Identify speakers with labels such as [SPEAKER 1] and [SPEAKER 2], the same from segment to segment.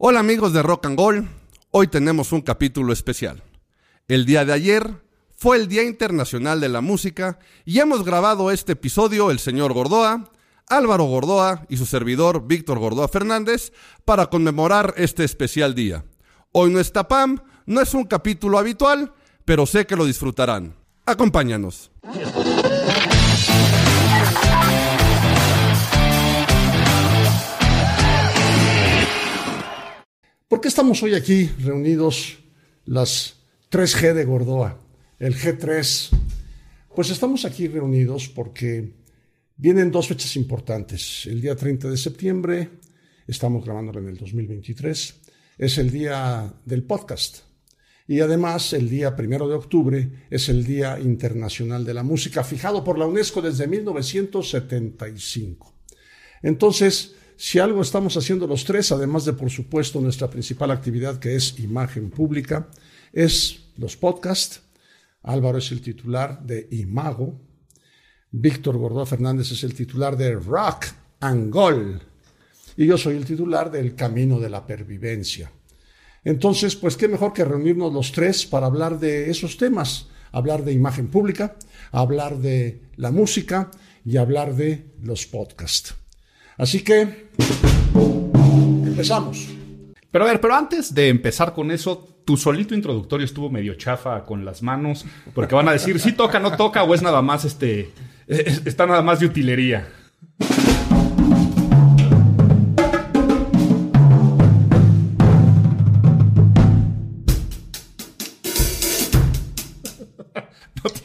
[SPEAKER 1] Hola amigos de Rock and Gold, hoy tenemos un capítulo especial. El día de ayer fue el Día Internacional de la Música y hemos grabado este episodio el señor Gordoa, Álvaro Gordoa y su servidor Víctor Gordoa Fernández para conmemorar este especial día. Hoy no está Pam, no es un capítulo habitual, pero sé que lo disfrutarán. Acompáñanos.
[SPEAKER 2] ¿Por qué estamos hoy aquí reunidos las 3G de Gordoa, el G3? Pues estamos aquí reunidos porque vienen dos fechas importantes. El día 30 de septiembre, estamos grabándolo en el 2023, es el día del podcast. Y además, el día primero de octubre es el Día Internacional de la Música, fijado por la UNESCO desde 1975. Entonces, si algo estamos haciendo los tres, además de, por supuesto, nuestra principal actividad que es imagen pública, es los podcasts. Álvaro es el titular de Imago. Víctor Gordó Fernández es el titular de Rock and Gold. Y yo soy el titular del Camino de la Pervivencia. Entonces, pues qué mejor que reunirnos los tres para hablar de esos temas, hablar de imagen pública, hablar de la música y hablar de los podcasts. Así que empezamos.
[SPEAKER 3] Pero a ver, pero antes de empezar con eso, tu solito introductorio estuvo medio chafa con las manos, porque van a decir si toca, no toca, o es nada más este. Está nada más de utilería.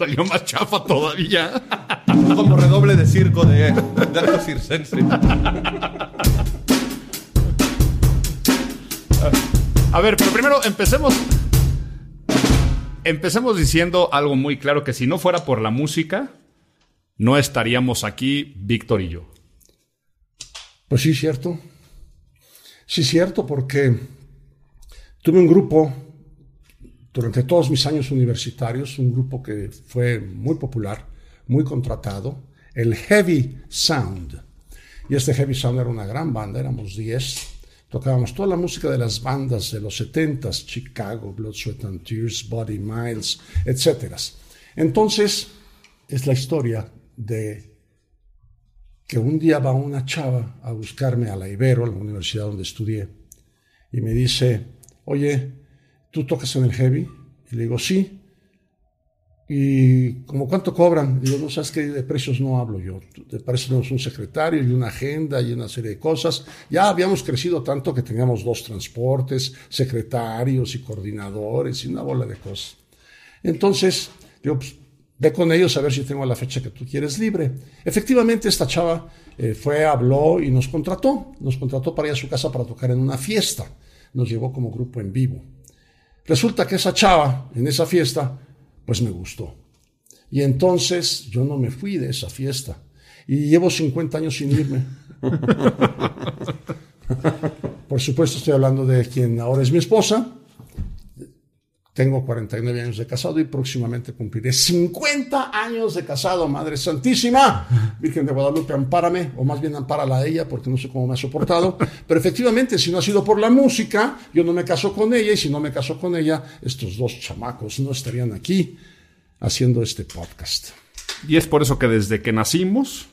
[SPEAKER 3] Salió más chafa todavía.
[SPEAKER 1] Como redoble de circo de, de acto circense.
[SPEAKER 3] A ver, pero primero empecemos. Empecemos diciendo algo muy claro: que si no fuera por la música, no estaríamos aquí, Víctor y yo.
[SPEAKER 2] Pues sí, cierto. Sí, cierto, porque tuve un grupo durante todos mis años universitarios, un grupo que fue muy popular, muy contratado, el Heavy Sound. Y este Heavy Sound era una gran banda, éramos 10. Tocábamos toda la música de las bandas de los 70s, Chicago, Blood, Sweat and Tears, Body Miles, etc. Entonces, es la historia de que un día va una chava a buscarme a la Ibero, a la universidad donde estudié, y me dice, oye, ¿tú tocas en el heavy? Y le digo, sí. ¿Y como cuánto cobran? Digo, no sabes que de precios no hablo yo. De precios tenemos un secretario y una agenda y una serie de cosas. Ya habíamos crecido tanto que teníamos dos transportes, secretarios y coordinadores y una bola de cosas. Entonces, pues, ve con ellos a ver si tengo la fecha que tú quieres libre. Efectivamente, esta chava eh, fue, habló y nos contrató. Nos contrató para ir a su casa para tocar en una fiesta. Nos llevó como grupo en vivo. Resulta que esa chava en esa fiesta, pues me gustó. Y entonces yo no me fui de esa fiesta. Y llevo 50 años sin irme. Por supuesto estoy hablando de quien ahora es mi esposa. Tengo 49 años de casado y próximamente cumpliré 50 años de casado, Madre Santísima. Virgen de Guadalupe, ampárame, o más bien ampárala a ella, porque no sé cómo me ha soportado. Pero efectivamente, si no ha sido por la música, yo no me caso con ella, y si no me caso con ella, estos dos chamacos no estarían aquí haciendo este podcast.
[SPEAKER 3] Y es por eso que desde que nacimos,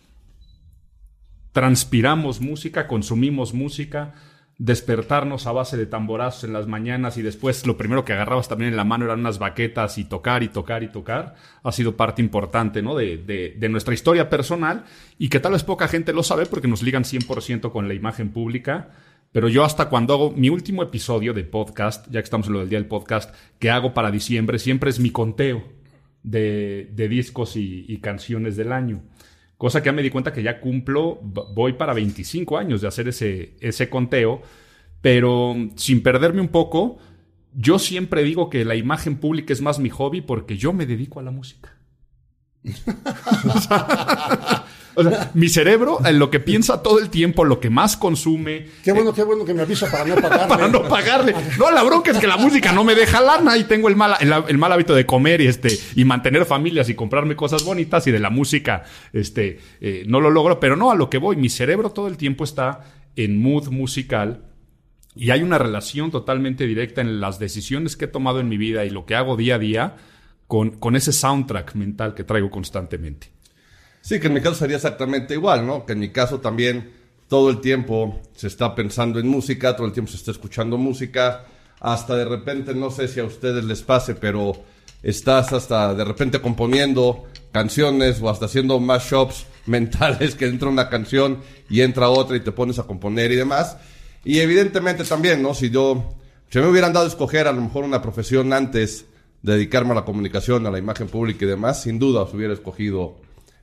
[SPEAKER 3] transpiramos música, consumimos música, despertarnos a base de tamborazos en las mañanas y después lo primero que agarrabas también en la mano eran unas baquetas y tocar y tocar y tocar, ha sido parte importante ¿no? de, de, nuestra historia personal y que tal vez poca gente lo sabe porque nos ligan 100% con la imagen pública. Pero yo hasta cuando hago mi último episodio de podcast, ya que estamos en lo del día del podcast, que hago para diciembre, siempre es mi conteo de, de discos y canciones del año. Cosa que ya me di cuenta que ya cumplo, voy para 25 años de hacer ese, ese conteo, pero sin perderme un poco, yo siempre digo que la imagen pública es más mi hobby porque yo me dedico a la música. o sea, mi cerebro, en lo que piensa todo el tiempo, lo que más consume.
[SPEAKER 2] Qué bueno, qué bueno que me avisa para no pagarle.
[SPEAKER 3] para no pagarle. No, la bronca es que la música no me deja lana y tengo el mal, el, el, mal hábito de comer y este y mantener familias y comprarme cosas bonitas y de la música este eh, no lo logro. Pero no, a lo que voy, mi cerebro todo el tiempo está en mood musical Y hay una relación totalmente directa en las decisiones que he tomado en mi vida y lo que hago día a día con, con ese soundtrack mental que traigo constantemente.
[SPEAKER 1] Sí, que en mi caso sería exactamente igual, ¿no? Que en mi caso también todo el tiempo se está pensando en música, todo el tiempo se está escuchando música, hasta de repente, no sé si a ustedes les pase, pero estás hasta de repente componiendo canciones o hasta haciendo mashups mentales que entra una canción y entra otra y te pones a componer y demás. Y evidentemente también, ¿no? Si yo, si me hubieran dado a escoger a lo mejor una profesión antes dedicarme a la comunicación, a la imagen pública y demás, sin duda os hubiera escogido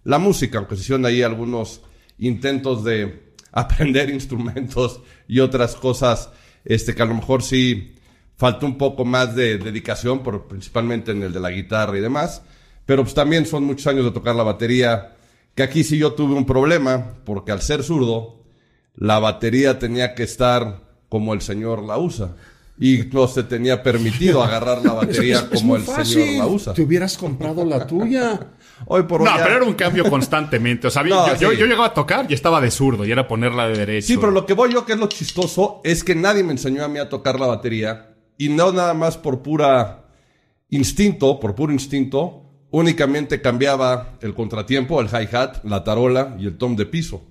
[SPEAKER 1] la música, aunque se hicieron ahí algunos intentos de aprender instrumentos y otras cosas, este, que a lo mejor sí faltó un poco más de dedicación, por, principalmente en el de la guitarra y demás, pero pues también son muchos años de tocar la batería, que aquí sí yo tuve un problema, porque al ser zurdo, la batería tenía que estar como el señor la usa y no se tenía permitido agarrar la batería como el señor la usa.
[SPEAKER 2] Te hubieras comprado la tuya.
[SPEAKER 3] Hoy por hoy no, pero era un cambio constantemente. O sea, yo, yo, llegaba a tocar y estaba de zurdo y era ponerla de derecho.
[SPEAKER 1] Sí, pero lo que voy yo, que es lo chistoso, es que nadie me enseñó a mí a tocar la batería y no nada más por pura instinto, por puro instinto, únicamente cambiaba el contratiempo, el hi-hat, la tarola y el tom de piso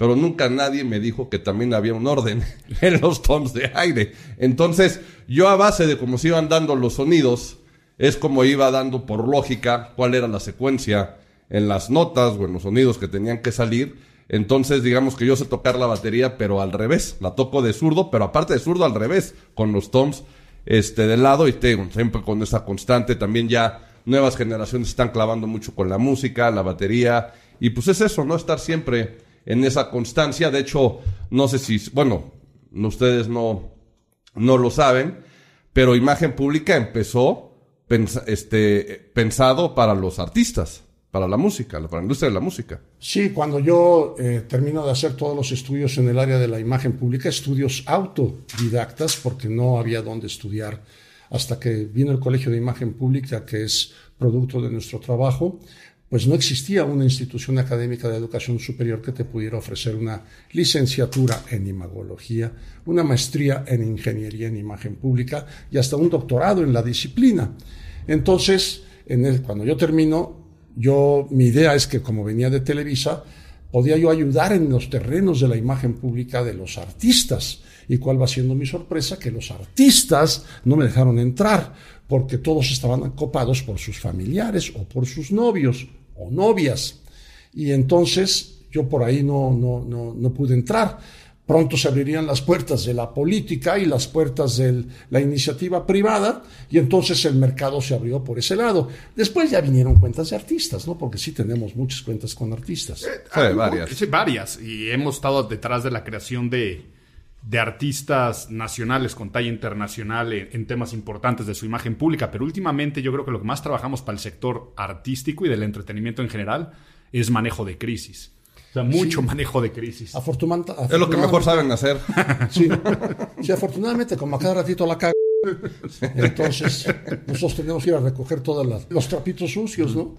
[SPEAKER 1] pero nunca nadie me dijo que también había un orden en los toms de aire. Entonces, yo a base de cómo se iban dando los sonidos, es como iba dando por lógica cuál era la secuencia en las notas o en los sonidos que tenían que salir. Entonces, digamos que yo sé tocar la batería, pero al revés. La toco de zurdo, pero aparte de zurdo, al revés, con los toms este, de lado y tengo siempre con esa constante. También ya nuevas generaciones están clavando mucho con la música, la batería. Y pues es eso, ¿no? Estar siempre en esa constancia. De hecho, no sé si, bueno, ustedes no, no lo saben, pero Imagen Pública empezó este, pensado para los artistas, para la música, para la industria de la música.
[SPEAKER 2] Sí, cuando yo eh, termino de hacer todos los estudios en el área de la imagen pública, estudios autodidactas, porque no había dónde estudiar hasta que vino el Colegio de Imagen Pública, que es producto de nuestro trabajo, pues no existía una institución académica de educación superior que te pudiera ofrecer una licenciatura en imagología, una maestría en ingeniería en imagen pública y hasta un doctorado en la disciplina. Entonces, en cuando yo termino, yo, mi idea es que como venía de Televisa, podía yo ayudar en los terrenos de la imagen pública de los artistas. ¿Y cuál va siendo mi sorpresa? Que los artistas no me dejaron entrar porque todos estaban copados por sus familiares o por sus novios o novias. Y entonces yo por ahí no, no, no, no pude entrar. Pronto se abrirían las puertas de la política y las puertas de la iniciativa privada y entonces el mercado se abrió por ese lado. Después ya vinieron cuentas de artistas, ¿no? Porque sí tenemos muchas cuentas con artistas.
[SPEAKER 3] Eh, varias. Sí, varias. Y hemos estado detrás de la creación de, de artistas nacionales con talla internacional en, temas importantes de su imagen pública, pero últimamente yo creo que lo que más trabajamos para el sector artístico y del entretenimiento en general es manejo de crisis. O sea, mucho manejo de crisis.
[SPEAKER 1] es lo que mejor saben hacer.
[SPEAKER 2] Sí. sí, afortunadamente, como a cada ratito la caga, entonces nosotros tenemos que ir a recoger todos los trapitos sucios, ¿no?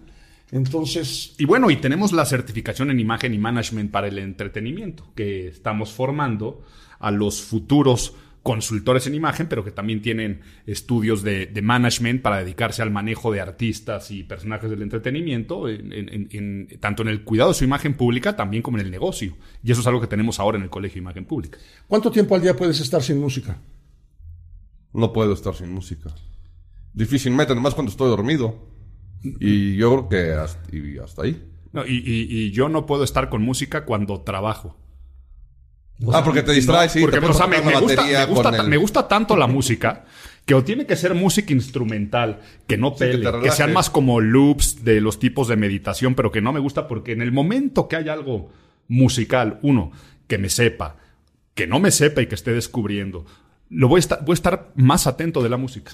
[SPEAKER 2] Entonces.
[SPEAKER 3] Y bueno, y tenemos la certificación en imagen y management para el entretenimiento que estamos formando a los futuros consultores en imagen, pero que también tienen estudios de, management para dedicarse al manejo de artistas y personajes del entretenimiento, tanto en el cuidado de su imagen pública, también como en el negocio. Y eso es algo que tenemos ahora en el Colegio de Imagen Pública.
[SPEAKER 2] ¿Cuánto tiempo al día puedes estar sin música?
[SPEAKER 1] No puedo estar sin música. Difícilmente, nomás cuando estoy dormido. Y yo creo que hasta, ahí.
[SPEAKER 3] y yo no puedo estar con música cuando trabajo.
[SPEAKER 1] Ah, porque te distraes, sí.
[SPEAKER 3] Porque, me, gusta, me, gusta, tanto la música que o tiene que ser música instrumental, que no pele, que, sean más como loops de los tipos de meditación, pero que no me gusta porque en el momento que hay algo musical, uno, que me sepa, que no me sepa y que esté descubriendo, lo voy a estar, voy a estar más atento de la música.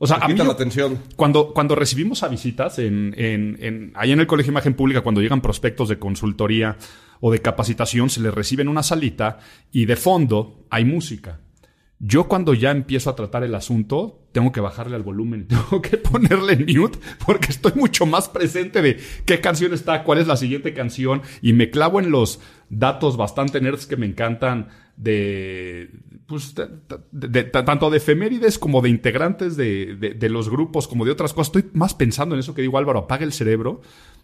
[SPEAKER 1] O sea, a mí, la atención.
[SPEAKER 3] Cuando, cuando recibimos a visitas en, en, en, ahí en el Colegio de Imagen Pública, cuando llegan prospectos de consultoría o de capacitación, se les recibe en una salita y de fondo hay música. Yo cuando ya empiezo a tratar el asunto, tengo que bajarle al volumen, tengo que ponerle mute porque estoy mucho más presente de qué canción está, cuál es la siguiente canción y me clavo en los datos bastante nerds que me encantan de, pues, tanto de efemérides como de integrantes de, de, los grupos, como de otras cosas. Estoy más pensando en eso que digo, Álvaro, apaga el cerebro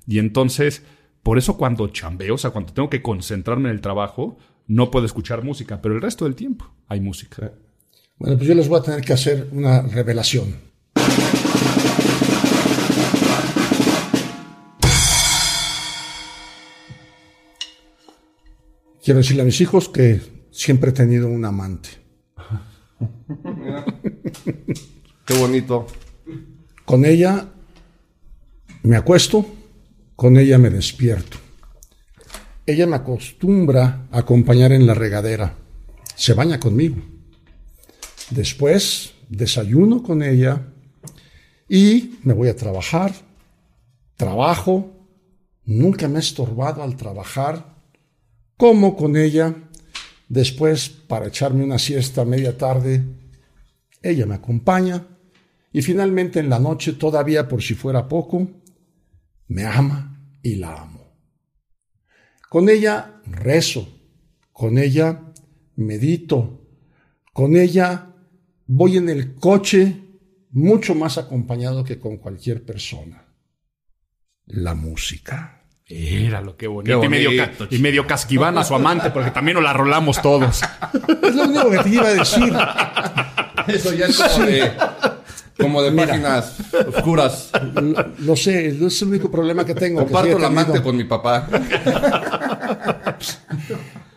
[SPEAKER 3] y entonces, por eso cuando chambeo, o sea, cuando tengo que concentrarme en el trabajo, no puedo escuchar música, pero el resto del tiempo hay música.
[SPEAKER 2] Bueno, pues yo les voy a tener que hacer una revelación. Quiero decirle a mis hijos que siempre he tenido un amante.
[SPEAKER 1] Qué bonito.
[SPEAKER 2] Con ella me acuesto, con ella me despierto. Ella me acostumbra a acompañar en la regadera. Se baña conmigo. Después desayuno con ella y me voy a trabajar. Trabajo. Nunca me he estorbado al trabajar. Como con ella. Después, para echarme una siesta a media tarde, ella me acompaña. Y finalmente en la noche, todavía por si fuera poco, me ama y la amo. Con ella rezo, con ella medito, con ella voy en el coche mucho más acompañado que con cualquier persona. La música.
[SPEAKER 3] Era lo que bonito. Y, medio, y medio casquivana a su amante, porque también nos la rolamos todos.
[SPEAKER 2] Es lo único que te iba a decir.
[SPEAKER 1] Eso ya es como de, como de páginas oscuras.
[SPEAKER 2] Lo, sé, es el único problema que tengo.
[SPEAKER 1] Comparto la amante con mi papá.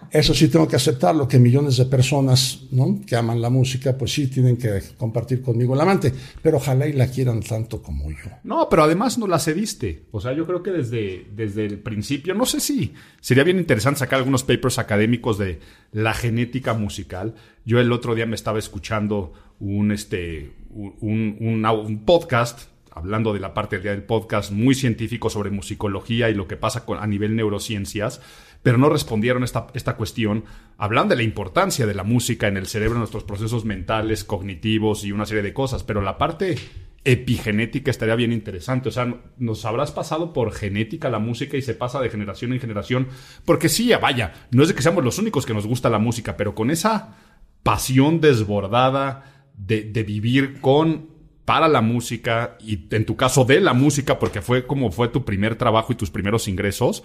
[SPEAKER 2] Eso sí tengo que aceptarlo, que millones de personas ¿no? que aman la música, pues sí tienen que compartir conmigo el amante, pero ojalá y la quieran tanto como yo.
[SPEAKER 3] No, pero además no la cediste. O sea, yo creo que desde, desde el principio, no sé si sería bien interesante sacar algunos papers académicos de la genética musical. Yo el otro día me estaba escuchando un, este, un, podcast hablando de la parte del podcast muy científico sobre musicología y lo que pasa con, a nivel neurociencias, pero no respondieron esta, esta cuestión. Hablan de la importancia de la música en el cerebro, en nuestros procesos mentales, cognitivos y una serie de cosas, pero la parte epigenética estaría bien interesante. O sea, nos habrás pasado por genética la música y se pasa de generación en generación. Porque sí, vaya, no es de que seamos los únicos que nos gusta la música, pero con esa pasión desbordada de, de vivir con para la música y en tu caso de la música porque fue como fue tu primer trabajo y tus primeros ingresos?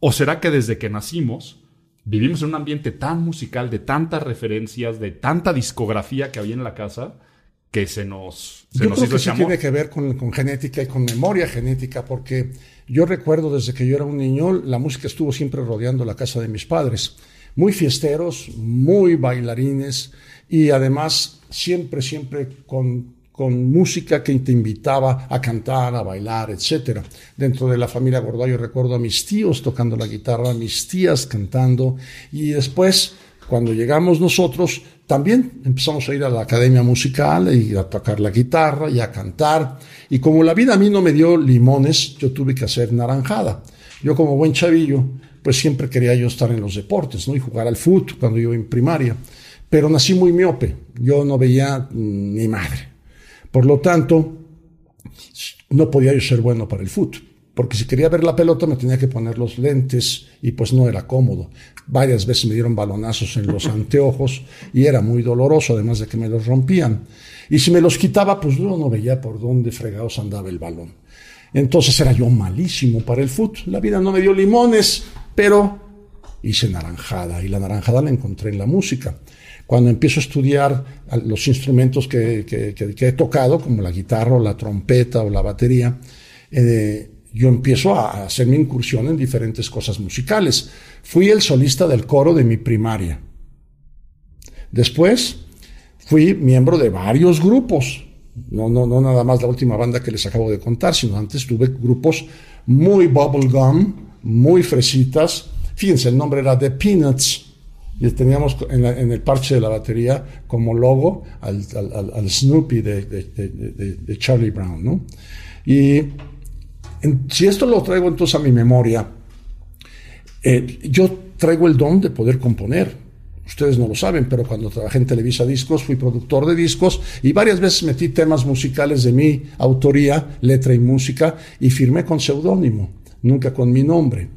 [SPEAKER 3] ¿O será que desde que nacimos vivimos en un ambiente tan musical, de tantas referencias, de tanta discografía que había en la casa, que se nos, se
[SPEAKER 2] yo creo que sí tiene que ver con, con, genética y con memoria genética, porque yo recuerdo desde que yo era un niño, la música estuvo siempre rodeando la casa de mis padres. Muy fiesteros, muy bailarines y además siempre, siempre con con música que te invitaba a cantar, a bailar, etc. Dentro de la familia Gordoa yo recuerdo a mis tíos tocando la guitarra, a mis tías cantando y después cuando llegamos nosotros también empezamos a ir a la academia musical y a tocar la guitarra y a cantar y como la vida a mí no me dio limones, yo tuve que hacer naranjada. Yo como buen chavillo, pues siempre quería yo estar en los deportes, ¿no? Y jugar al fútbol cuando yo en primaria. Pero nací muy miope, yo no veía mm, ni madre. Por lo tanto, no podía yo ser bueno para el fútbol, porque si quería ver la pelota me tenía que poner los lentes y pues no era cómodo. Varias veces me dieron balonazos en los anteojos y era muy doloroso, además de que me los rompían. Y si me los quitaba, pues yo no veía por dónde fregados andaba el balón. Entonces era yo malísimo para el fútbol. La vida no me dio limones, pero hice naranjada y la naranjada la encontré en la música. Cuando empiezo a estudiar los instrumentos que, he tocado, como la guitarra o la trompeta o la batería, eh, yo empiezo a hacer mi incursión en diferentes cosas musicales. Fui el solista del coro de mi primaria. Después fui miembro de varios grupos. No, no, no nada más la última banda que les acabo de contar, sino antes tuve grupos muy bubblegum, muy fresitas. Fíjense, el nombre era The Peanuts y teníamos en, el parche de la batería como logo al, Snoopy de, Charlie Brown, ¿no? Y si esto lo traigo entonces a mi memoria, eh, yo traigo el don de poder componer. Ustedes no lo saben, pero cuando trabajé en Televisa Discos fui productor de discos y varias veces metí temas musicales de mi autoría, letra y música, y firmé con seudónimo, nunca con mi nombre.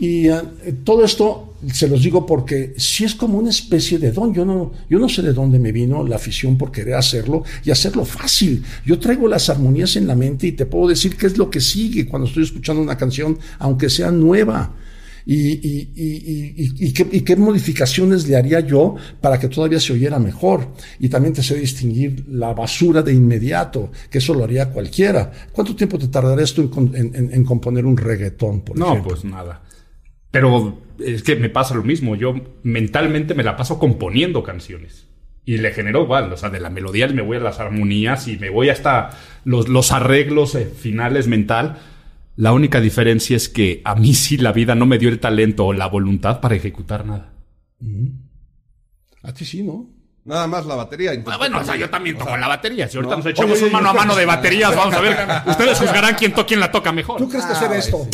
[SPEAKER 2] Y eh, todo esto se los digo porque si es como una especie de don. Yo no, yo no sé de dónde me vino la afición por querer hacerlo y hacerlo fácil. Yo traigo las armonías en la mente y te puedo decir qué es lo que sigue cuando estoy escuchando una canción, aunque sea nueva. Y, y, y, y, qué, y, qué, modificaciones le haría yo para que todavía se oyera mejor. Y también te sé distinguir la basura de inmediato, que eso lo haría cualquiera. ¿Cuánto tiempo te tardaría esto en, en, en componer un reggaetón, por
[SPEAKER 3] no,
[SPEAKER 2] ejemplo?
[SPEAKER 3] pues nada. Pero es que me pasa lo mismo. Yo mentalmente me la paso componiendo canciones. Y le genero igual, o sea, de la melodía me voy a las armonías y me voy hasta los, los arreglos eh, finales mental. La única diferencia es que a mí sí la vida no me dio el talento o la voluntad para ejecutar nada.
[SPEAKER 2] A ti sí, ¿no?
[SPEAKER 1] Nada más la batería.
[SPEAKER 3] Ah, bueno, o sea, yo también toco la batería. Si ahorita nos echamos Oye, un mano a mano de baterías, vamos a ver. Ustedes juzgarán quién, to quién la toca mejor.
[SPEAKER 2] ¿Tú crees que hacer esto?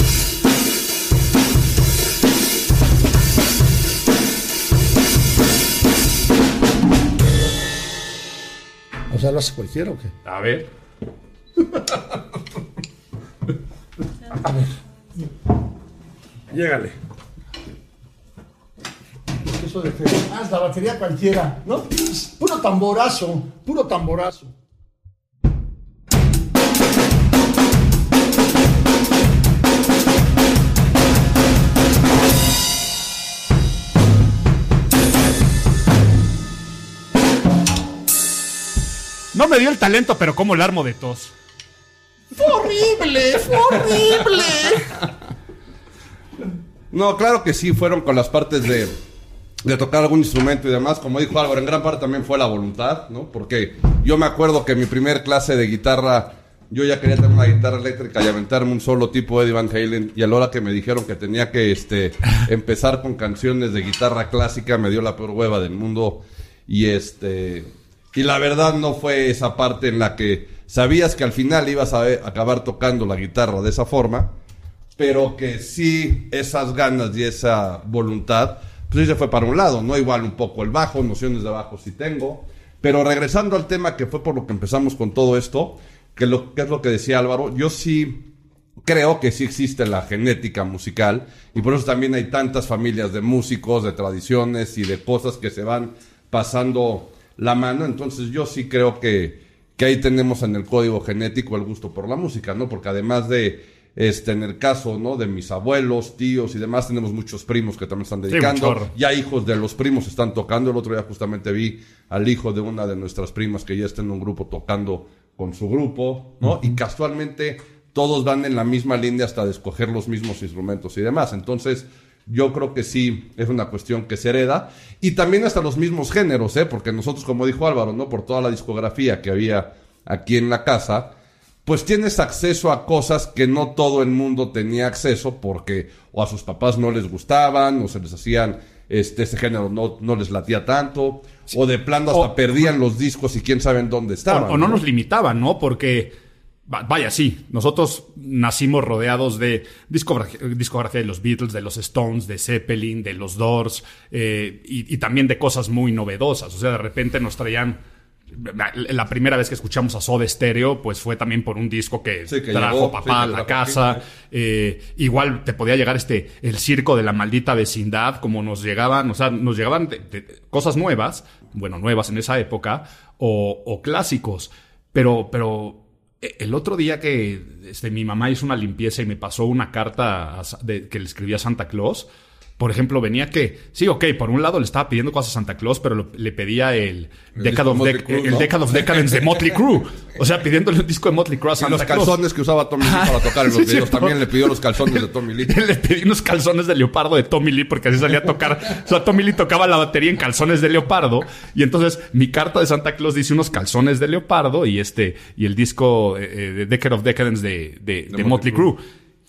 [SPEAKER 2] O sea, ¿lo hace cualquiera o qué?
[SPEAKER 3] A ver.
[SPEAKER 2] A ver. Llégale. Eso de que, ah, la batería cualquiera, ¿no? Puro tamborazo, puro tamborazo.
[SPEAKER 3] No me dio el talento, pero como el armo de tos.
[SPEAKER 2] ¡Fue horrible! ¡Fue horrible!
[SPEAKER 1] No, claro que sí, fueron con las partes de, de tocar algún instrumento y demás. Como dijo Álvaro, en gran parte también fue la voluntad, ¿no? Porque yo me acuerdo que mi primer clase de guitarra, yo ya quería tener una guitarra eléctrica y aventarme un solo tipo Eddie Van Halen. Y a la hora que me dijeron que tenía que este, empezar con canciones de guitarra clásica, me dio la peor hueva del mundo. Y este. Y la verdad no fue esa parte en la que sabías que al final ibas a acabar tocando la guitarra de esa forma, pero que sí esas ganas y esa voluntad, pues se fue para un lado, ¿no? Igual un poco el bajo, nociones de bajo sí tengo, pero regresando al tema que fue por lo que empezamos con todo esto, que, lo, que es lo que decía Álvaro, yo sí creo que sí existe la genética musical y por eso también hay tantas familias de músicos, de tradiciones y de cosas que se van pasando la mano, entonces yo sí creo que, que ahí tenemos en el código genético el gusto por la música, ¿no? Porque además de, este, en el caso, ¿no? De mis abuelos, tíos y demás, tenemos muchos primos que también están dedicando. ya hijos de los primos están tocando. El otro día justamente vi al hijo de una de nuestras primas que ya está en un grupo tocando con su grupo, ¿no? Y casualmente todos van en la misma línea hasta de escoger los mismos instrumentos y demás. Entonces, yo creo que sí es una cuestión que se hereda. Y también hasta los mismos géneros, ¿eh? Porque nosotros, como dijo Álvaro, ¿no? Por toda la discografía que había aquí en la casa, pues tienes acceso a cosas que no todo el mundo tenía acceso porque o a sus papás no les gustaban o se les hacían este ese género no, no les latía tanto o de plano hasta
[SPEAKER 3] O-
[SPEAKER 1] perdían los discos y quién sabe en dónde estaban.
[SPEAKER 3] o no nos limitaban, ¿no? Porque, vaya, sí, nosotros nacimos rodeados de discografía, discografía de los Beatles, de los Stones, de Zeppelin, de los Doors, eh, y, y también de cosas muy novedosas. O sea, de repente nos traían... La primera vez que escuchamos a Soda Stereo, pues fue también por un disco que,
[SPEAKER 1] Sí, que
[SPEAKER 3] trajo
[SPEAKER 1] llegó,
[SPEAKER 3] papá
[SPEAKER 1] sí,
[SPEAKER 3] a la casa. Eh, igual te podía llegar este el circo de la maldita vecindad, como nos llegaban, o sea, nos llegaban de- de cosas nuevas, bueno, nuevas en esa época, o, o clásicos. Pero, pero el otro día que este, mi mamá hizo una limpieza y me pasó una carta a de- que le escribía Santa Claus. Por ejemplo, venía que, sí, ok, por un lado le estaba pidiendo cosas a Santa Claus, pero lo- le pedía el,
[SPEAKER 1] El
[SPEAKER 3] Decade, of,
[SPEAKER 1] Motley
[SPEAKER 3] Dec-
[SPEAKER 1] Crue,
[SPEAKER 3] el
[SPEAKER 1] ¿no?
[SPEAKER 3] Decade of Decadence de Motley Crue. O sea, pidiéndole un disco de Motley Crue a
[SPEAKER 1] Y
[SPEAKER 3] Santa
[SPEAKER 1] los
[SPEAKER 3] Claus.
[SPEAKER 1] calzones que usaba Tommy Lee para tocar en los
[SPEAKER 3] Sí,
[SPEAKER 1] videos.
[SPEAKER 3] cierto.
[SPEAKER 1] También le pidió los calzones de Tommy Lee.
[SPEAKER 3] Le pedí unos calzones de leopardo de Tommy Lee porque así salía a tocar. O sea, Tommy Lee tocaba la batería en calzones de leopardo. Y entonces mi carta de Santa Claus dice unos calzones de leopardo y este, y el disco eh, eh, de Decade of Decadence de, de, de Motley Crue.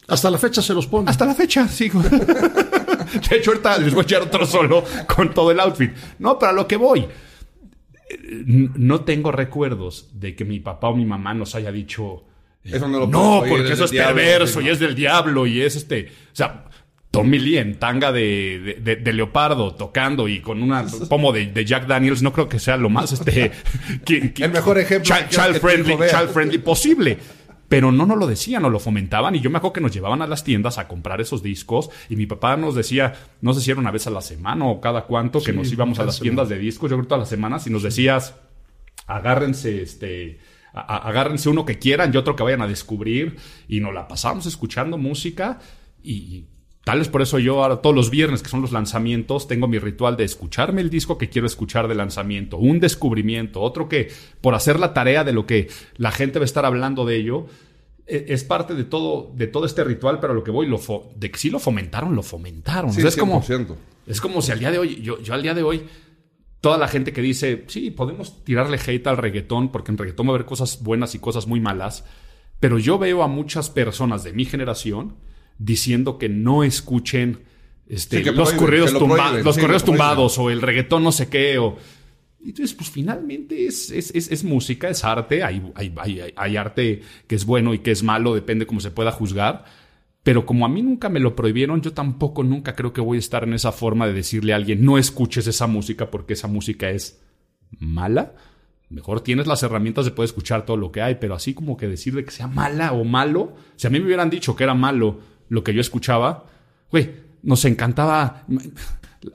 [SPEAKER 2] Hasta la fecha se los pone.
[SPEAKER 3] Hasta la fecha, sí. De hecho, ahorita les voy a echar otro solo con todo el outfit. No, pero a lo que voy. eh, No tengo recuerdos de que mi papá o mi mamá nos haya dicho.
[SPEAKER 1] Eso no lo
[SPEAKER 3] No, porque
[SPEAKER 1] es
[SPEAKER 3] eso es
[SPEAKER 1] diablo,
[SPEAKER 3] perverso y es del diablo y es este. O sea, Tommy Lee en tanga de, de, de, leopardo tocando y con una pomo de, Jack Daniels, no creo que sea lo más este
[SPEAKER 1] el mejor ejemplo
[SPEAKER 3] child, friendly, child friendly posible. Pero no nos lo decían, no lo fomentaban. Y yo me acuerdo que nos llevaban a las tiendas a comprar esos discos. Y mi papá nos decía, no sé si era una vez a la semana o cada cuánto, que nos íbamos a las tiendas de discos, yo creo todas las semanas, y nos decías, agárrense, este, agárrense uno que quieran y otro que vayan a descubrir. Y nos la pasamos escuchando música y Tal vez por eso yo ahora todos los viernes, que son los lanzamientos, tengo mi ritual de escucharme el disco que quiero escuchar de lanzamiento, un descubrimiento, otro que por hacer la tarea de lo que la gente va a estar hablando de ello, e, es parte de todo, de todo este ritual, pero lo que voy, lo de que sí lo fomentaron, lo fomentaron. es, como, es como si al día de hoy, yo, yo al día de hoy, toda la gente que dice, sí, podemos tirarle hate al reggaetón, porque en reggaetón va a haber cosas buenas y cosas muy malas, pero yo veo a muchas personas de mi generación, diciendo que no escuchen este, los, correos los correos tumbados o el reggaetón no sé qué. O... Entonces, pues finalmente es, es, es, música, es arte. Hay, hay, hay, hay, arte que es bueno y que es malo, depende cómo se pueda juzgar. Pero como a mí nunca me lo prohibieron, yo tampoco nunca creo que voy a estar en esa forma de decirle a alguien, no escuches esa música porque esa música es mala. Mejor tienes las herramientas de poder escuchar todo lo que hay, pero así como que decirle que sea mala o malo, si a mí me hubieran dicho que era malo lo que yo escuchaba, güey, nos encantaba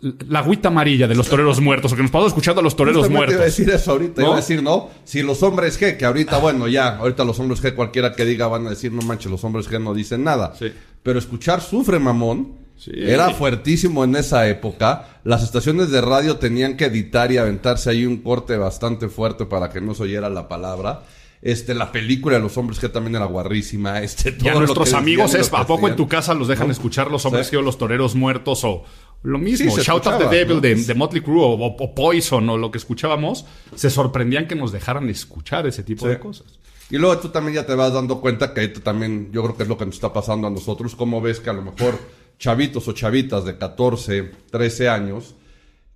[SPEAKER 3] la agüita amarilla de los toreros muertos, o que nos pasamos escuchando a los toreros muertos.
[SPEAKER 1] Iba a decir eso ahorita, iba a decir, ¿no? Si los hombres G, que ahorita, bueno, ya, ahorita los hombres G, cualquiera que diga van a decir, no manches, los hombres G no dicen nada. Sí. Pero escuchar Sufre Mamón era fuertísimo en esa época. Las estaciones de radio tenían que editar y aventarse ahí un corte bastante fuerte para que no se oyera la palabra. Este, la película de los hombres que también era guarrísima. Este,
[SPEAKER 3] todo y a nuestros amigos es, ¿a poco en tu casa los dejan escuchar los hombres que o los toreros muertos o lo mismo? Shout of the Devil de, Motley Crue o, Poison o lo que escuchábamos. Se sorprendían que nos dejaran escuchar ese tipo de cosas.
[SPEAKER 1] Y luego tú también ya te vas dando cuenta que también, yo creo que es lo que nos está pasando a nosotros. Como ves que a lo mejor chavitos o chavitas de 14, 13 años,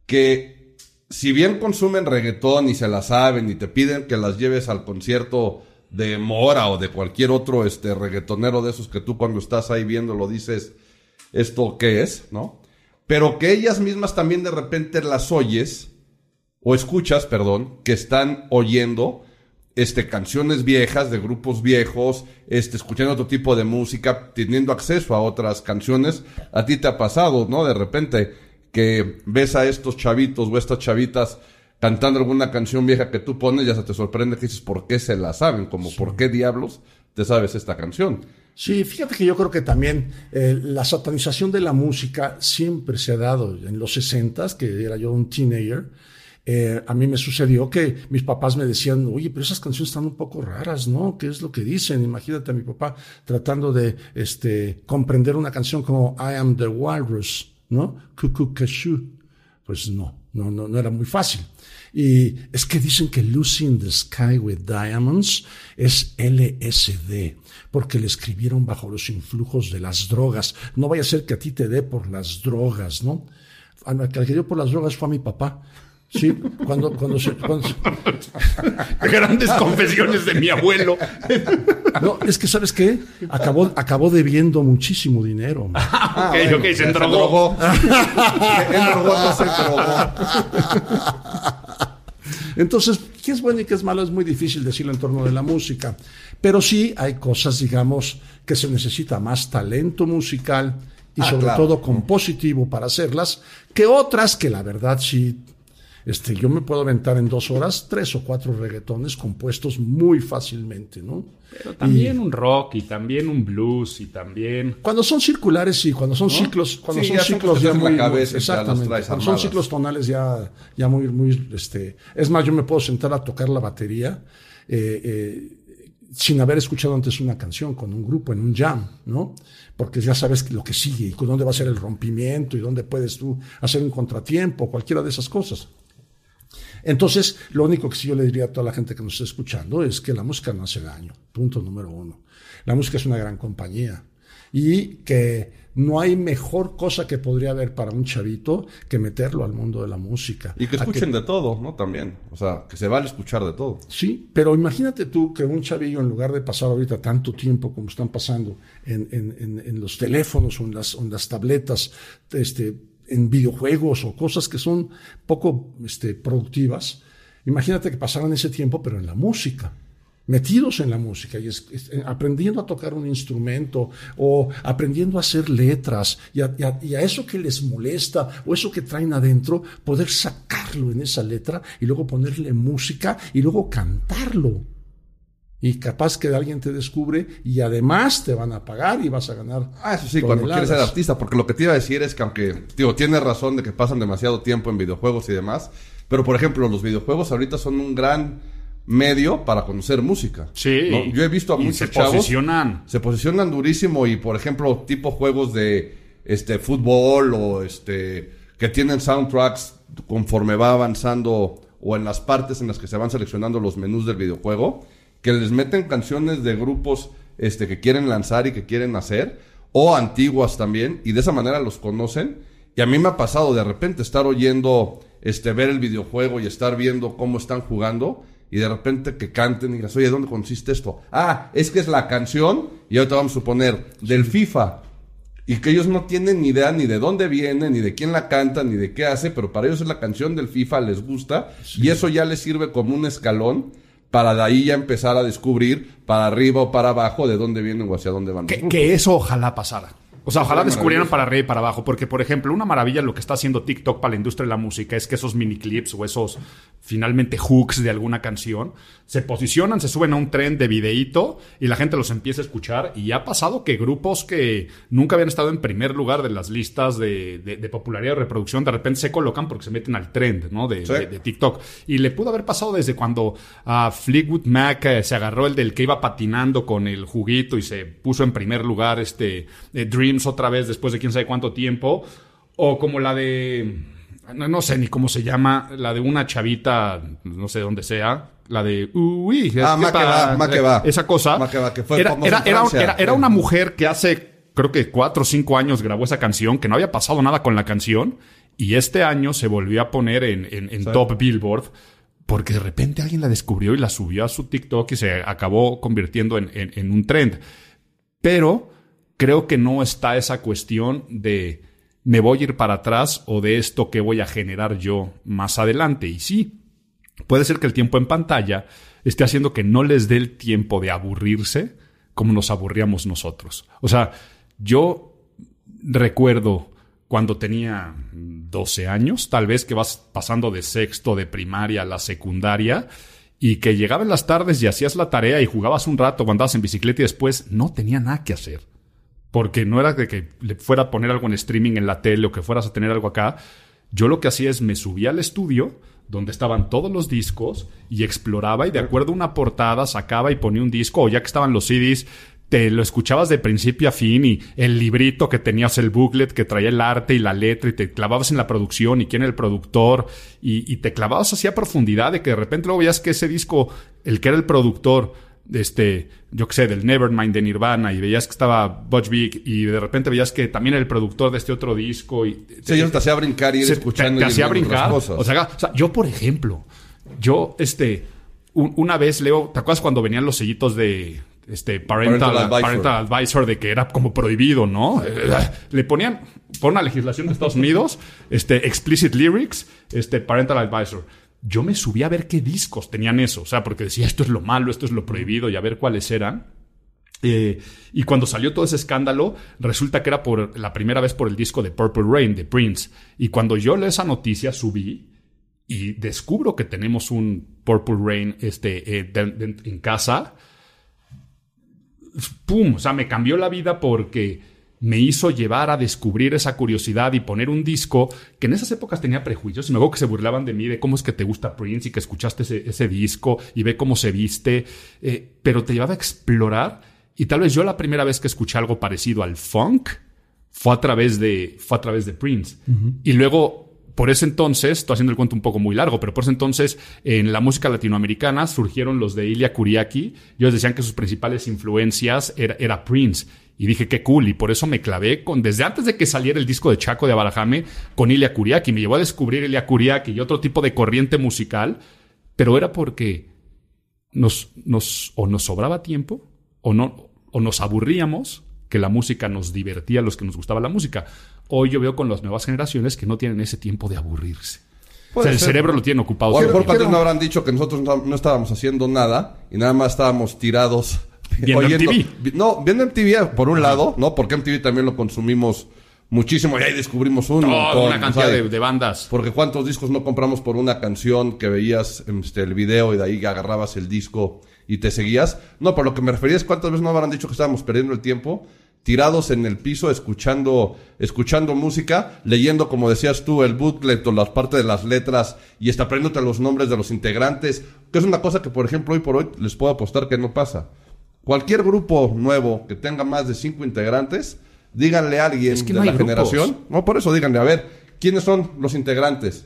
[SPEAKER 1] que si bien consumen reggaetón y se la saben y te piden que las lleves al concierto de Mora o de cualquier otro este reggaetonero de esos que tú cuando estás ahí viendo lo dices, ¿esto qué es? ¿No? Pero que ellas mismas también de repente las oyes, o escuchas, perdón, que están oyendo este, canciones viejas de grupos viejos, este, escuchando otro tipo de música, teniendo acceso a otras canciones. A ti te ha pasado, ¿no? De repente, que ves a estos chavitos o estas chavitas cantando alguna canción vieja que tú pones, ya se te sorprende que dices, ¿por qué se la saben? Como, ¿por qué diablos te sabes esta canción?
[SPEAKER 2] Sí, fíjate que yo creo que también eh, la satanización de la música siempre se ha dado. En los 60 que era yo un teenager, eh, a mí me sucedió que mis papás me decían, oye, pero esas canciones están un poco raras, ¿no? ¿Qué es lo que dicen? Imagínate a mi papá tratando de este, comprender una canción como I Am the Walrus. ¿No? Cuckoo Pues no, no, no, no era muy fácil. Y es que dicen que Lucy in the Sky with Diamonds es LSD, porque le escribieron bajo los influjos de las drogas. No vaya a ser que a ti te dé por las drogas, ¿no? Al que dio por las drogas fue a mi papá. Sí, cuando, cuando se.
[SPEAKER 3] Grandes confesiones de mi abuelo.
[SPEAKER 2] No, es que, ¿sabes qué? Acabó, acabó debiendo muchísimo dinero.
[SPEAKER 3] Ah, ok, ok, se drogó.
[SPEAKER 2] Entonces, ¿qué es bueno y qué es malo? Es muy difícil decirlo en torno de la música. Pero sí hay cosas, digamos, que se necesita más talento musical y ah, sobre todo compositivo para hacerlas, que otras que la verdad sí este, yo me puedo aventar en dos horas tres o cuatro reggaetones compuestos muy fácilmente, ¿no?
[SPEAKER 3] Pero también un rock y también un blues y también.
[SPEAKER 2] Cuando son circulares, sí, cuando son ciclos, cuando son ciclos ya muy. exactamente. Cuando son ciclos tonales ya, ya muy, muy, este. Es más, yo me puedo sentar a tocar la batería. Eh, eh, sin haber escuchado antes una canción con un grupo en un jam, ¿no? Porque ya sabes lo que sigue y dónde va a ser el rompimiento y dónde puedes tú hacer un contratiempo, cualquiera de esas cosas. Entonces, lo único que sí yo le diría a toda la gente que nos está escuchando es que la música no hace daño, punto número uno. La música es una gran compañía. y que no hay mejor cosa que podría haber para un chavito que meterlo al mundo de la música.
[SPEAKER 1] Y que escuchen de todo, ¿no? También. O sea, que se vale escuchar de todo.
[SPEAKER 2] Sí, pero imagínate tú que un chavillo, en lugar de pasar ahorita tanto tiempo como están pasando en, en, en, los teléfonos o en las, en las tabletas, este, en videojuegos o cosas que son poco este, productivas, imagínate que pasaran ese tiempo, pero en la música metidos en la música y eh, aprendiendo a tocar un instrumento o aprendiendo a hacer letras y a, eso que les molesta o eso que traen adentro, poder sacarlo en esa letra y luego ponerle música y luego cantarlo. Y capaz que alguien te descubre y además te van a pagar y vas a ganar.
[SPEAKER 1] Ah, eso sí, cuando quieres ser artista, porque lo que te iba a decir es que aunque, digo, tienes razón de que pasan demasiado tiempo en videojuegos y demás, pero por ejemplo, los videojuegos ahorita son un gran medio para conocer música.
[SPEAKER 3] Sí.
[SPEAKER 1] Yo he visto a muchos
[SPEAKER 3] se
[SPEAKER 1] chavos.
[SPEAKER 3] Posicionan.
[SPEAKER 1] Se posicionan durísimo y, por ejemplo, tipo juegos de este fútbol o este que tienen soundtracks conforme va avanzando o en las partes en las que se van seleccionando los menús del videojuego, que les meten canciones de grupos este que quieren lanzar y que quieren hacer o antiguas también y de esa manera los conocen. Y a mí me ha pasado de repente estar oyendo este ver el videojuego y estar viendo cómo están jugando y de repente que canten y digas, oye, ¿dónde consiste esto? Ah, es que es la canción, y ahorita vamos a suponer, del FIFA. Y que ellos no tienen ni idea ni de dónde viene, ni de quién la canta, ni de qué hace, pero para ellos es la canción del FIFA, les gusta, y eso ya les sirve como un escalón para de ahí ya empezar a descubrir para arriba o para abajo de dónde vienen o hacia dónde van.
[SPEAKER 3] Que, eso ojalá pasara. O sea, ojalá descubrieran para arriba y para abajo, porque por ejemplo, una maravilla lo que está haciendo TikTok para la industria de la música es que esos mini clips o esos finalmente hooks de alguna canción se posicionan, se suben a un tren de videíto y la gente los empieza a escuchar. Y ha pasado que grupos que nunca habían estado en primer lugar de las listas de, popularidad de reproducción de repente se colocan porque se meten al trend ¿no? de, TikTok. Y le pudo haber pasado desde cuando a Fleetwood Mac eh, se agarró el del que iba patinando con el juguito y se puso en primer lugar este eh, Otra vez después de quién sabe cuánto tiempo. O como la de no, sé ni cómo se llama, la de una chavita, no sé dónde sea, la de uy,
[SPEAKER 1] ah, va,
[SPEAKER 3] esa cosa.
[SPEAKER 1] que fue
[SPEAKER 3] era, era, era, una mujer que hace creo que cuatro o cinco años grabó esa canción, que no había pasado nada con la canción, y este año se volvió a poner en, en, top Billboard. Porque de repente alguien la descubrió y la subió a su TikTok y se acabó convirtiendo en, en un trend. Pero creo que no está esa cuestión de me voy a ir para atrás o de esto que voy a generar yo más adelante. Y sí, puede ser que el tiempo en pantalla esté haciendo que no les dé el tiempo de aburrirse como nos aburríamos nosotros. O sea, yo recuerdo cuando tenía 12 años, tal vez que vas pasando de sexto de primaria a la secundaria, y que llegaba en las tardes y hacías la tarea y jugabas un rato, o andabas en bicicleta y después no tenía nada que hacer. Porque no era de que le fuera a poner algo en streaming en la tele o que fueras a tener algo acá. Yo lo que hacía es me subía al estudio, donde estaban todos los discos y exploraba y de acuerdo a una portada sacaba y ponía un disco o ya que estaban los CDs te lo escuchabas de principio a fin y el librito que tenías el booklet que traía el arte y la letra y te clavabas en la producción y quién era el productor y, te clavabas así a profundidad de que de repente luego veías que ese disco, el que era el productor, este, yo qué sé, del Nevermind de Nirvana y veías que estaba Butch Vig y de repente veías que también era el productor de este otro disco y
[SPEAKER 1] sí, te, te hacía brincar y ir escuchando
[SPEAKER 3] te, hacía brincar O, sea, yo por ejemplo yo este una vez leo ¿te acuerdas cuando venían los sellitos de este parental, advisor. de que era como prohibido, ¿no? Le ponían por una legislación de Estados Unidos este explicit lyrics, este parental advisor yo me subí a ver qué discos tenían eso, o sea, porque decía esto es lo malo, esto es lo prohibido y a ver cuáles eran. Eh, y cuando salió todo ese escándalo, resulta que era por la primera vez por el disco de Purple Rain de Prince. Y cuando yo leo esa noticia, subí y descubro que tenemos un Purple Rain este, eh, en casa. ¡Pum! O sea, me cambió la vida porque me hizo llevar a descubrir esa curiosidad y poner un disco que en esas épocas tenía prejuicios y me acuerdo que se burlaban de mí de cómo es que te gusta Prince y que escuchaste ese, disco y ve cómo se viste, eh, pero te llevaba a explorar y tal vez yo la primera vez que escuché algo parecido al funk fue a través de, fue a través de Prince. Y luego por ese entonces, estoy haciendo el cuento un poco muy largo, pero por ese entonces en la música latinoamericana surgieron los de Ilya Kuriaki. Ellos decían que sus principales influencias era, era Prince. Y dije, qué cool. Y por eso me clavé con, desde antes de que saliera el disco de Chaco de Abarajame, con Ilia Kuriaki. Me llevó a descubrir Ilia Kuriaki y otro tipo de corriente musical. Pero era porque nos, nos, o nos sobraba tiempo, o no, o nos aburríamos, que la música nos divertía a los que nos gustaba la música. Hoy yo veo con las nuevas generaciones que no tienen ese tiempo de aburrirse. O sea, el cerebro lo tienen ocupado.
[SPEAKER 1] O a lo mejor no habrán dicho que nosotros no, no estábamos haciendo nada y nada más estábamos tirados.
[SPEAKER 3] Viendo MTV.
[SPEAKER 1] vi- No, viendo MTV por un lado, ¿no? Porque MTV también lo consumimos muchísimo y ahí descubrimos un
[SPEAKER 3] Toda
[SPEAKER 1] montón,
[SPEAKER 3] una cantidad de, de bandas.
[SPEAKER 1] Porque cuántos discos no compramos por una canción que veías este, el video y de ahí agarrabas el disco y te seguías. No, por lo que me refería es cuántas veces no habrán dicho que estábamos perdiendo el tiempo tirados en el piso escuchando escuchando música, leyendo como decías tú el booklet o las partes de las letras y hasta aprendiéndote los nombres de los integrantes, que es una cosa que por ejemplo hoy por hoy les puedo apostar que no pasa. Cualquier grupo nuevo que tenga más de cinco integrantes, díganle a alguien
[SPEAKER 3] Es que
[SPEAKER 1] de
[SPEAKER 3] no
[SPEAKER 1] la
[SPEAKER 3] grupos.
[SPEAKER 1] generación no, por eso díganle, a ver, ¿quiénes son los integrantes?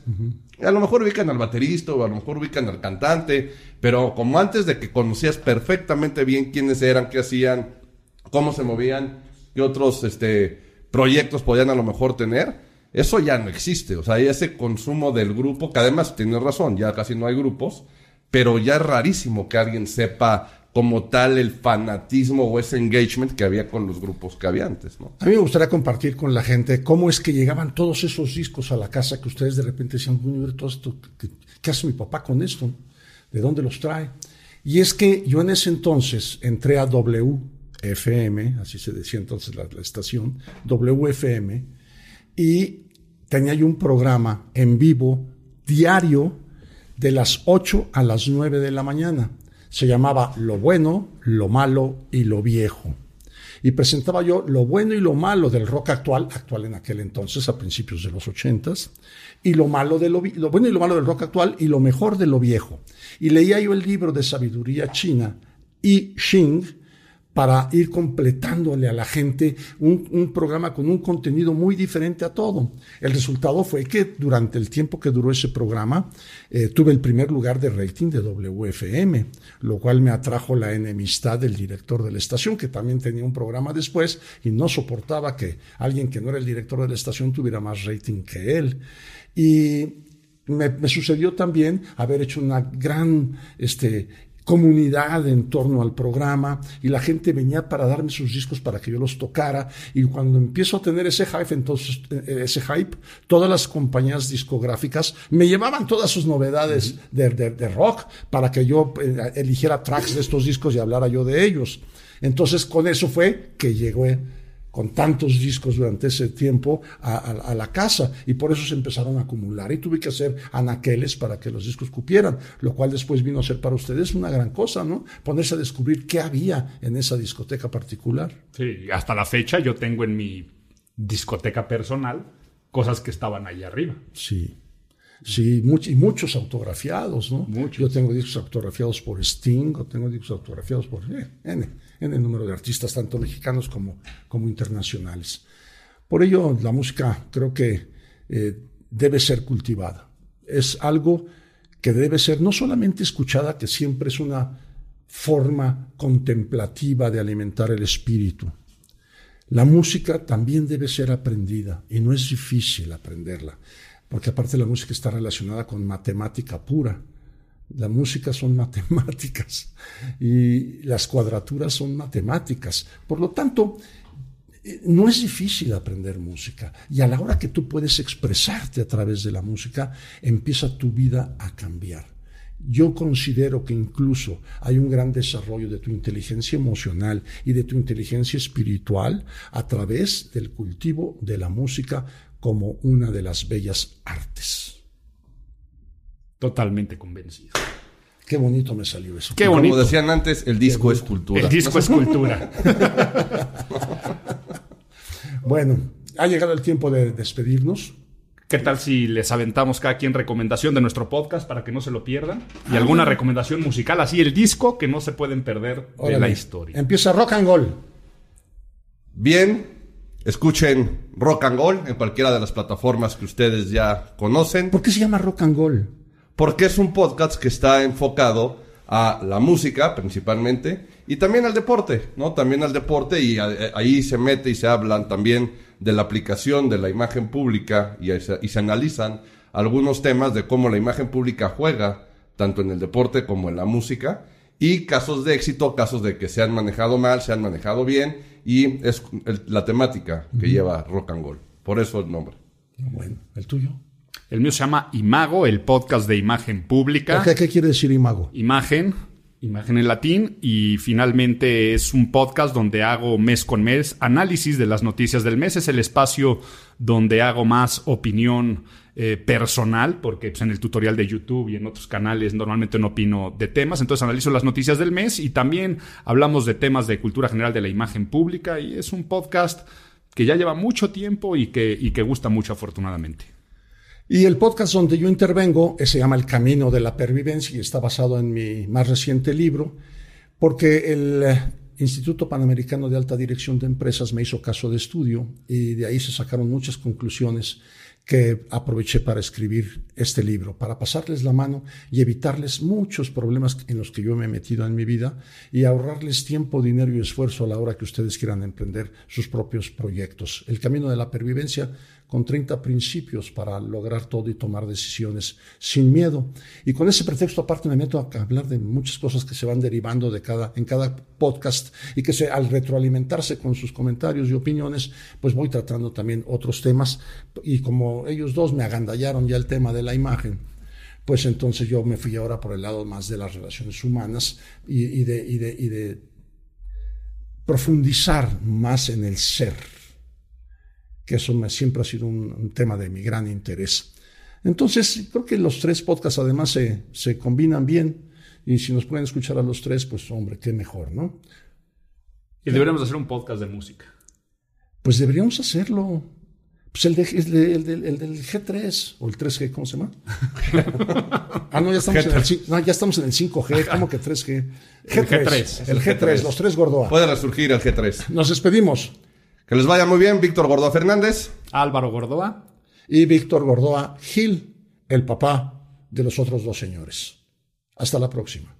[SPEAKER 1] A lo mejor ubican al baterista o a lo mejor ubican al cantante, pero como antes de que conocías perfectamente bien quiénes eran, qué hacían, cómo se movían, qué otros este, proyectos podían a lo mejor tener, eso ya no existe. O sea, hay ese consumo del grupo, que además tienes razón, ya casi no hay grupos, pero ya es rarísimo que alguien sepa como tal el fanatismo o ese engagement que había con los grupos que había antes, ¿no?
[SPEAKER 2] A mí me gustaría compartir con la gente cómo es que llegaban todos esos discos a la casa que ustedes de repente decían, "Uy, todo esto, ¿qué, qué hace mi papá con esto? ¿De dónde los trae? Y es que yo en ese entonces entré a WFM, así se decía entonces la, la estación, WFM, y tenía yo un programa en vivo diario de las 8 a las 9 de la mañana. Se llamaba Lo bueno, lo malo y lo viejo. Y presentaba yo lo bueno y lo malo del rock actual, actual en aquel entonces, a principios de los ochentas, y lo malo de lo, lo bueno y lo malo del rock actual y lo mejor de lo viejo. Y leía yo el libro de sabiduría china, I Ching, para ir completándole a la gente un, programa con un contenido muy diferente a todo. El resultado fue que durante el tiempo que duró ese programa eh, tuve el primer lugar de rating de WFM, lo cual me atrajo la enemistad del director de la estación, que también tenía un programa después y no soportaba que alguien que no era el director de la estación tuviera más rating que él. Y me, me sucedió también haber hecho una gran este, comunidad en torno al programa y la gente venía para darme sus discos para que yo los tocara. Y cuando empiezo a tener ese hype entonces eh, ese hype todas las compañías discográficas me llevaban todas sus novedades de, de- de rock para que yo eh, eligiera tracks de estos discos y hablara yo de ellos. Entonces con eso fue que llegó con tantos discos durante ese tiempo a, a- a la casa y por eso se empezaron a acumular y tuve que hacer anaqueles para que los discos cupieran, lo cual después vino a ser para ustedes una gran cosa, ¿no? Ponerse a descubrir qué había en esa discoteca particular.
[SPEAKER 3] Sí, hasta la fecha yo tengo en mi discoteca personal cosas que estaban ahí arriba.
[SPEAKER 2] Sí. Sí, much- y muchos autografiados, ¿no?
[SPEAKER 3] Muchos.
[SPEAKER 2] Yo tengo discos autografiados por Sting, o tengo discos autografiados por eh, N, N número de artistas, tanto mexicanos como, como internacionales. Por ello, la música creo que eh, debe ser cultivada. Es algo que debe ser no solamente escuchada, que siempre es una forma contemplativa de alimentar el espíritu. La música también debe ser aprendida y no es difícil aprenderla, porque aparte la música está relacionada con matemática pura. La música son matemáticas y las cuadraturas son matemáticas. Por lo tanto, eh, no es difícil aprender música y a la hora que tú puedes expresarte a través de la música, empieza tu vida a cambiar. Yo considero que incluso hay un gran desarrollo de tu inteligencia emocional y de tu inteligencia espiritual a través del cultivo de la música como una de las bellas artes.
[SPEAKER 3] Totalmente convencido.
[SPEAKER 2] Qué bonito me salió eso.
[SPEAKER 3] Qué
[SPEAKER 1] Como
[SPEAKER 3] bonito.
[SPEAKER 1] decían antes, el disco es cultura.
[SPEAKER 3] El disco es cultura.
[SPEAKER 2] Bueno, ha llegado el tiempo de despedirnos.
[SPEAKER 3] ¿Qué tal si les aventamos cada quien recomendación de nuestro podcast para que no se lo pierdan? Y alguna recomendación musical, así el disco que no se pueden perder de
[SPEAKER 2] Órale.
[SPEAKER 3] la historia.
[SPEAKER 2] Empieza Rock and Roll.
[SPEAKER 1] Bien, escuchen Rock and Gold en cualquiera de las plataformas que ustedes ya conocen,
[SPEAKER 2] ¿Por qué se llama Rock and Roll?
[SPEAKER 1] Porque es un podcast que está enfocado a la música principalmente y también al deporte, ¿no? También al deporte y a- ahí se mete y se hablan también de la aplicación de la imagen pública y, se- y se analizan algunos temas de cómo la imagen pública juega tanto en el deporte como en la música y casos de éxito, casos de que se han manejado mal, se han manejado bien y es el- la temática que lleva Rock and Roll. Por eso el nombre.
[SPEAKER 2] Bueno, ¿el tuyo?
[SPEAKER 3] El mío se llama Imago, el podcast de imagen pública.
[SPEAKER 2] ¿Qué, qué quiere decir imago?
[SPEAKER 3] Imagen, imagen en latín, y finalmente es un podcast donde hago mes con mes análisis de las noticias del mes. Es el espacio donde hago más opinión eh, personal, porque pues, en el tutorial de YouTube y en otros canales normalmente no opino de temas, entonces analizo las noticias del mes y también hablamos de temas de cultura general de la imagen pública y es un podcast que ya lleva mucho tiempo y que, y que gusta mucho afortunadamente.
[SPEAKER 2] Y el podcast donde yo intervengo eh, se llama El Camino de la Pervivencia y está basado en mi más reciente libro, porque el eh, Instituto Panamericano de Alta Dirección de Empresas me hizo caso de estudio y de ahí se sacaron muchas conclusiones que aproveché para escribir este libro, para pasarles la mano y evitarles muchos problemas en los que yo me he metido en mi vida y ahorrarles tiempo, dinero y esfuerzo a la hora que ustedes quieran emprender sus propios proyectos. El camino de la pervivencia con 30 principios para lograr todo y tomar decisiones sin miedo. Y con ese pretexto aparte me meto a hablar de muchas cosas que se van derivando de cada, en cada podcast y que al retroalimentarse con sus comentarios y opiniones, pues voy tratando también otros temas. Y como ellos dos me agandallaron ya el tema de la imagen, pues entonces yo me fui ahora por el lado más de las relaciones humanas y de, y de, y de profundizar más en el ser que eso me, siempre ha sido un, un, tema de mi gran interés. Entonces, creo que los tres podcasts además se, se, combinan bien y si nos pueden escuchar a los tres, pues hombre, qué mejor, ¿no?
[SPEAKER 3] Y deberíamos hacer un podcast de música.
[SPEAKER 2] Pues deberíamos hacerlo. Pues el, de, el, de, el, del, el, del, G3 o el 3G, ¿cómo se llama? ah, no ya, estamos en el, no, ya estamos en el 5G, ¿cómo que 3G? G3. El G3, el G3 los tres Gordoa.
[SPEAKER 1] Puede resurgir el G3.
[SPEAKER 2] Nos despedimos.
[SPEAKER 1] Que les vaya muy bien, Víctor Gordoa Fernández.
[SPEAKER 3] Álvaro Gordoa.
[SPEAKER 2] Y Víctor Gordoa Gil, el papá de los otros dos señores. Hasta la próxima.